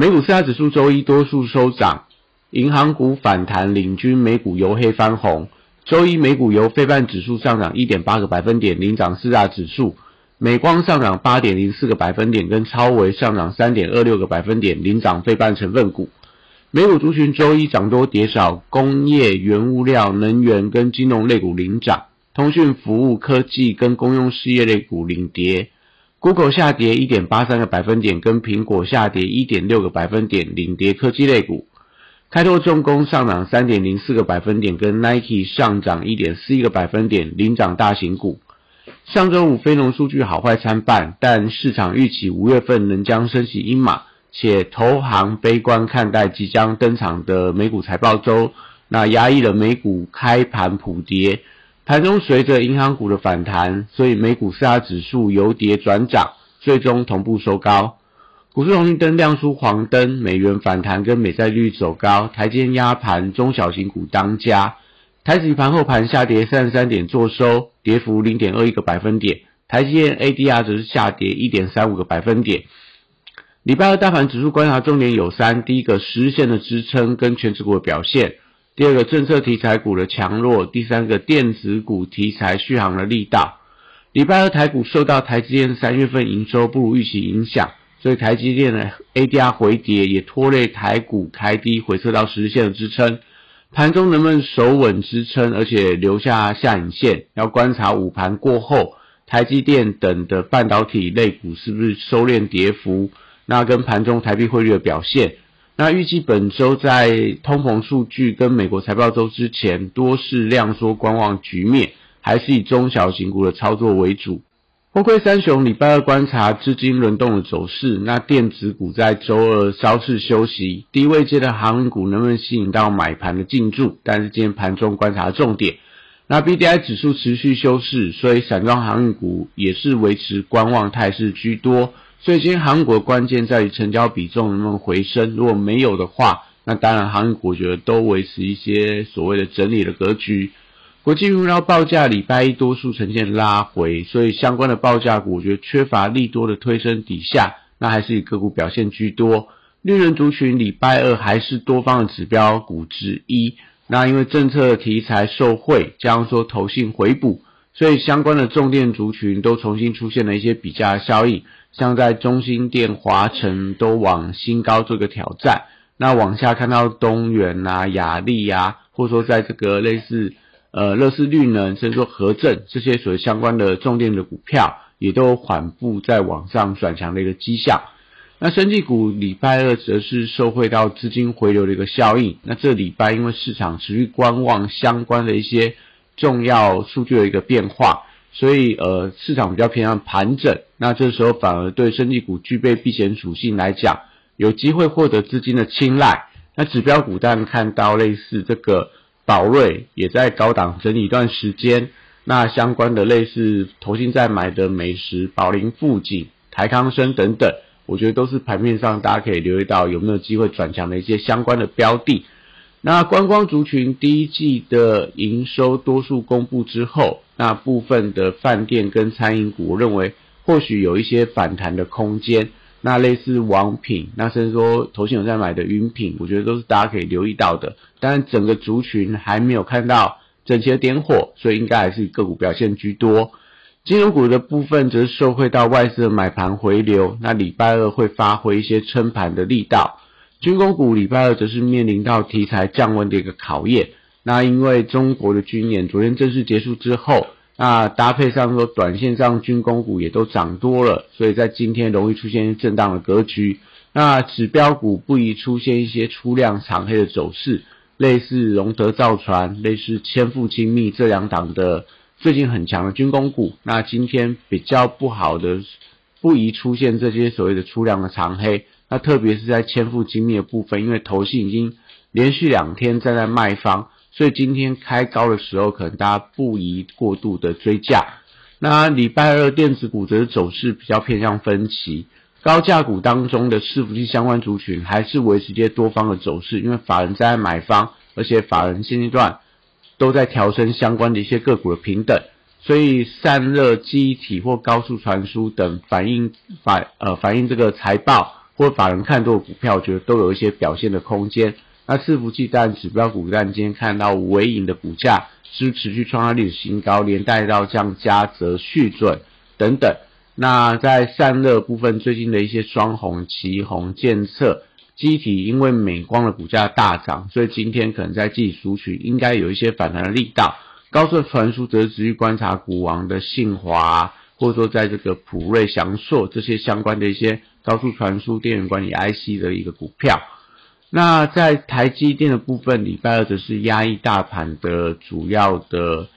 美股四大指数周一多数收涨，银行股反弹领军美股由黑翻红。周一美股由非半指数上涨一点八个百分点，领涨四大指数。美光上涨八点零四个百分点，跟超微上涨三点二六个百分点，领涨非半成分股。美股族群周一涨多跌少，工业、原物料、能源跟金融类股领涨。通讯服务、科技跟公用事业类股领跌，Google 下跌一点八三个百分点，跟苹果下跌一点六个百分点，领跌科技类股。开拓重工上涨三点零四个百分点，跟 Nike 上涨一点四一个百分点，领涨大型股。上周五非农数据好坏参半，但市场预期五月份能将升息阴马，且投行悲观看待即将登场的美股财报周，那压抑了美股开盘普跌。盘中随着银行股的反弹，所以美股四大指数由跌转涨，最终同步收高。股市红绿灯亮出黄灯，美元反弹跟美债率走高，台阶压盘，中小型股当家。台指盘后盘下跌三十三点，做收，跌幅零点二一个百分点。台积电 ADR 则是下跌一点三五个百分点。礼拜二大盘指数观察重点有三：第一个，十日线的支撑跟全指股的表现。第二个政策题材股的强弱，第三个电子股题材续航的力道。礼拜二台股受到台积电三月份营收不如预期影响，所以台积电的 ADR 回跌也拖累台股开低回撤到十日线的支撑。盘中能不能守稳支撑，而且留下下影线，要观察午盘过后台积电等的半导体类股是不是收敛跌幅，那跟盘中台币汇率的表现。那预计本周在通膨数据跟美国财报周之前，多是量缩观望局面，还是以中小型股的操作为主。货柜三雄礼拜二观察资金轮动的走势，那电子股在周二稍事休息，低位阶的航运股能不能吸引到买盘的进驻？但是今天盘中观察重点，那 B D I 指数持续休市，所以散装航运股也是维持观望态势居多。所以今天航股关键在于成交比重能不能回升，如果没有的话，那当然航股我觉得都维持一些所谓的整理的格局。国际原料报价礼拜一多数呈现拉回，所以相关的报价股我觉得缺乏利多的推升底下，那还是以个股表现居多。绿人族群礼拜二还是多方的指标股之一，那因为政策题材受惠，加上说投信回补，所以相关的重电族群都重新出现了一些比价效应。像在中心电、华晨都往新高做个挑战，那往下看到东元啊、雅力啊，或者说在这个类似呃乐视绿能，甚至说和正这些所相关的重电的股票，也都缓步在往上转强的一个迹象。那生技股礼拜二则是受惠到资金回流的一个效应。那这礼拜因为市场持续观望相关的一些重要数据的一个变化。所以，呃，市场比较偏向盘整，那这时候反而对升技股具备避险属性来讲，有机会获得资金的青睐。那指标股当然看到类似这个宝瑞也在高档整理一段时间，那相关的类似投信在买的美食、宝林富锦、台康生等等，我觉得都是盘面上大家可以留意到有没有机会转强的一些相关的标的。那观光族群第一季的营收多数公布之后，那部分的饭店跟餐饮股，我认为或许有一些反弹的空间。那类似王品，那甚至说头先有在买的云品，我觉得都是大家可以留意到的。但，整个族群还没有看到整齐的点火，所以应该还是个股表现居多。金融股的部分则是受惠到外资的买盘回流，那礼拜二会发挥一些撑盘的力道。军工股礼拜二则是面临到题材降温的一个考验。那因为中国的军演昨天正式结束之后，那搭配上说短线上军工股也都涨多了，所以在今天容易出现震荡的格局。那指标股不宜出现一些出量长黑的走势，类似荣德造船、类似千富精密这两档的最近很强的军工股。那今天比较不好的，不宜出现这些所谓的出量的长黑。那特别是在千富精密的部分，因为投信已经连续两天站在卖方，所以今天开高的时候，可能大家不宜过度的追价。那礼拜二电子股则是走势比较偏向分歧，高价股当中的伺服器相关族群还是维持一些多方的走势，因为法人在买方，而且法人现阶段都在调升相关的一些个股的平等，所以散热、记忆体或高速传输等反映反呃反映这个财报或法人看多的股票，觉得都有一些表现的空间。那伺服器但指标股但今天看到尾影的股价。是持续创下历史新高，连带到像嘉泽、续准等等。那在散热部分，最近的一些双红、旗红、建测、机体，因为美光的股价大涨，所以今天可能在技术群应该有一些反弹的力道。高速传输则是持续观察股王的信华，或者说在这个普瑞、祥硕这些相关的一些高速传输电源管理 IC 的一个股票。那在台积电的部分，礼拜二则是压抑大盘的主要的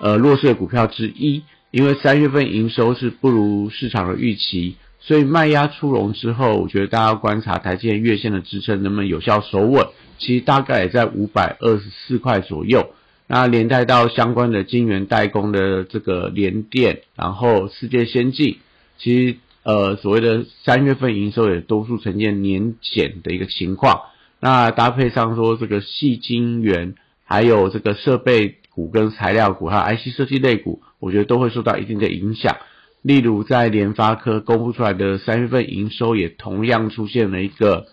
呃弱势的股票之一，因为三月份营收是不如市场的预期，所以卖压出笼之后，我觉得大家要观察台积电月线的支撑能不能有效守稳，其实大概也在五百二十四块左右。那连带到相关的晶圆代工的这个联电，然后世界先进，其实呃所谓的三月份营收也多数呈现年减的一个情况。那搭配上说这个细晶圆，还有这个设备股跟材料股，还有 IC 设计类股，我觉得都会受到一定的影响。例如在联发科公布出来的三月份营收，也同样出现了一个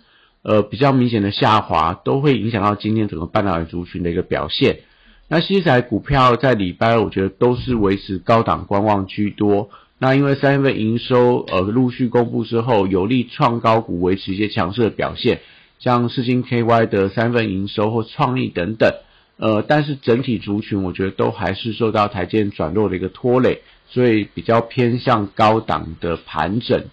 呃比较明显的下滑，都会影响到今天整个半导体族群的一个表现。那西材股票在礼拜二，我觉得都是维持高档观望居多。那因为三月份营收呃陆续公布之后，有利创高股维持一些强势的表现。像四星 KY 的三份营收或创意等等，呃，但是整体族群我觉得都还是受到台阶转弱的一个拖累，所以比较偏向高档的盘整。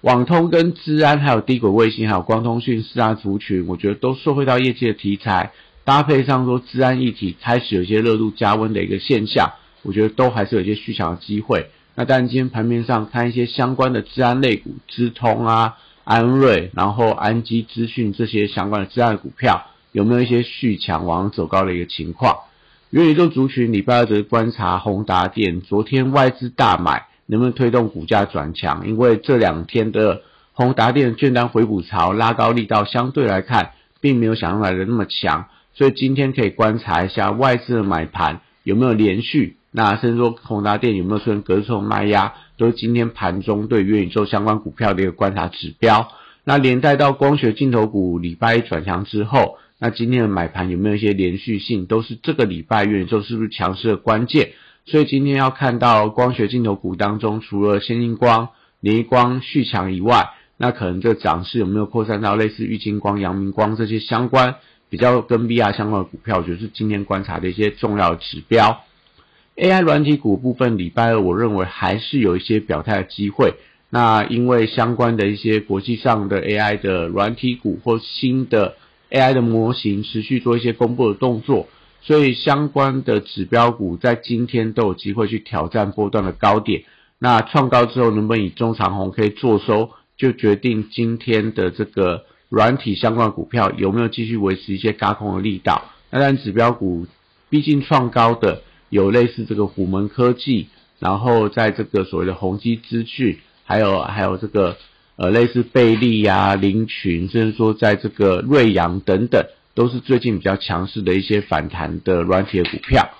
网通跟资安还有低轨卫星还有光通讯四大族群，我觉得都受惠到业界的题材，搭配上说治安议题开始有一些热度加温的一个现象，我觉得都还是有一些续强的机会。那但今天盘面上看一些相关的治安类股，资通啊。安瑞，然后安基资讯这些相关的自然股票有没有一些续强往走高的一个情况？元宇宙族群礼拜二则观察宏达电，昨天外资大买，能不能推动股价转强？因为这两天的宏达电券单回补潮拉高力道相对来看，并没有想象来的那么强，所以今天可以观察一下外资的买盘有没有连续，那甚至说宏达电有没有出现隔日卖压？都是今天盘中对元宇宙相关股票的一个观察指标。那连带到光学镜头股礼拜一转强之后，那今天的买盘有没有一些连续性？都是这个礼拜元宇宙是不是强势的关键？所以今天要看到光学镜头股当中，除了先进光、联光续强以外，那可能这涨势有没有扩散到类似玉金光、阳明光这些相关比较跟 VR 相关的股票？就是今天观察的一些重要指标。AI 软体股部分，礼拜二我认为还是有一些表态的机会。那因为相关的一些国际上的 AI 的软体股或新的 AI 的模型持续做一些公布的动作，所以相关的指标股在今天都有机会去挑战波段的高点。那创高之后能不能以中长红可以做收，就决定今天的这个软体相关股票有没有继续维持一些高空的力道。那但指标股毕竟创高的。有类似这个虎门科技，然后在这个所谓的宏基资讯，还有还有这个呃类似贝利呀、林群，甚至说在这个瑞阳等等，都是最近比较强势的一些反弹的软体的股票。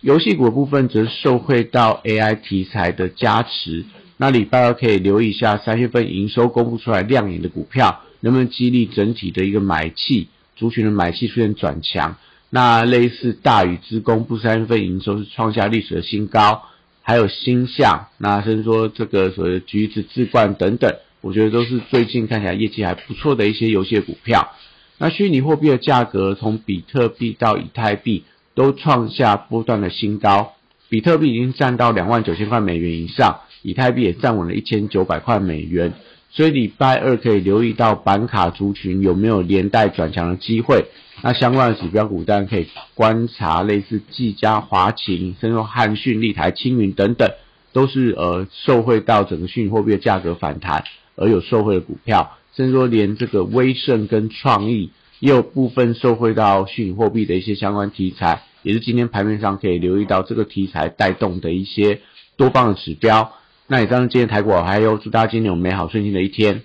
游戏股部分则受惠到 AI 题材的加持。那礼拜二可以留意一下三月份营收公布出来亮眼的股票，能不能激励整体的一个买气，族群的买气出现转强。那类似大禹之工不三份营收是创下历史的新高，还有星象，那甚至说这个所谓的橘子智冠等等，我觉得都是最近看起来业绩还不错的一些游戏股票。那虚拟货币的价格从比特币到以太币都创下波段的新高，比特币已经占到两万九千块美元以上，以太币也站稳了一千九百块美元，所以礼拜二可以留意到板卡族群有没有连带转强的机会。那相关的指标股，当然可以观察类似技嘉、华勤、甚至汉讯、立台、青云等等，都是呃受惠到整个虚拟货币的价格反弹而有受惠的股票。甚至说连这个威盛跟创意也有部分受惠到虚拟货币的一些相关题材，也是今天盘面上可以留意到这个题材带动的一些多方的指标。那以上是今天台股还有祝大家今天有美好顺心的一天。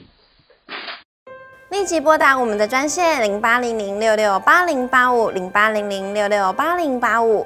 立即拨打我们的专线零八零零六六八零八五零八零零六六八零八五。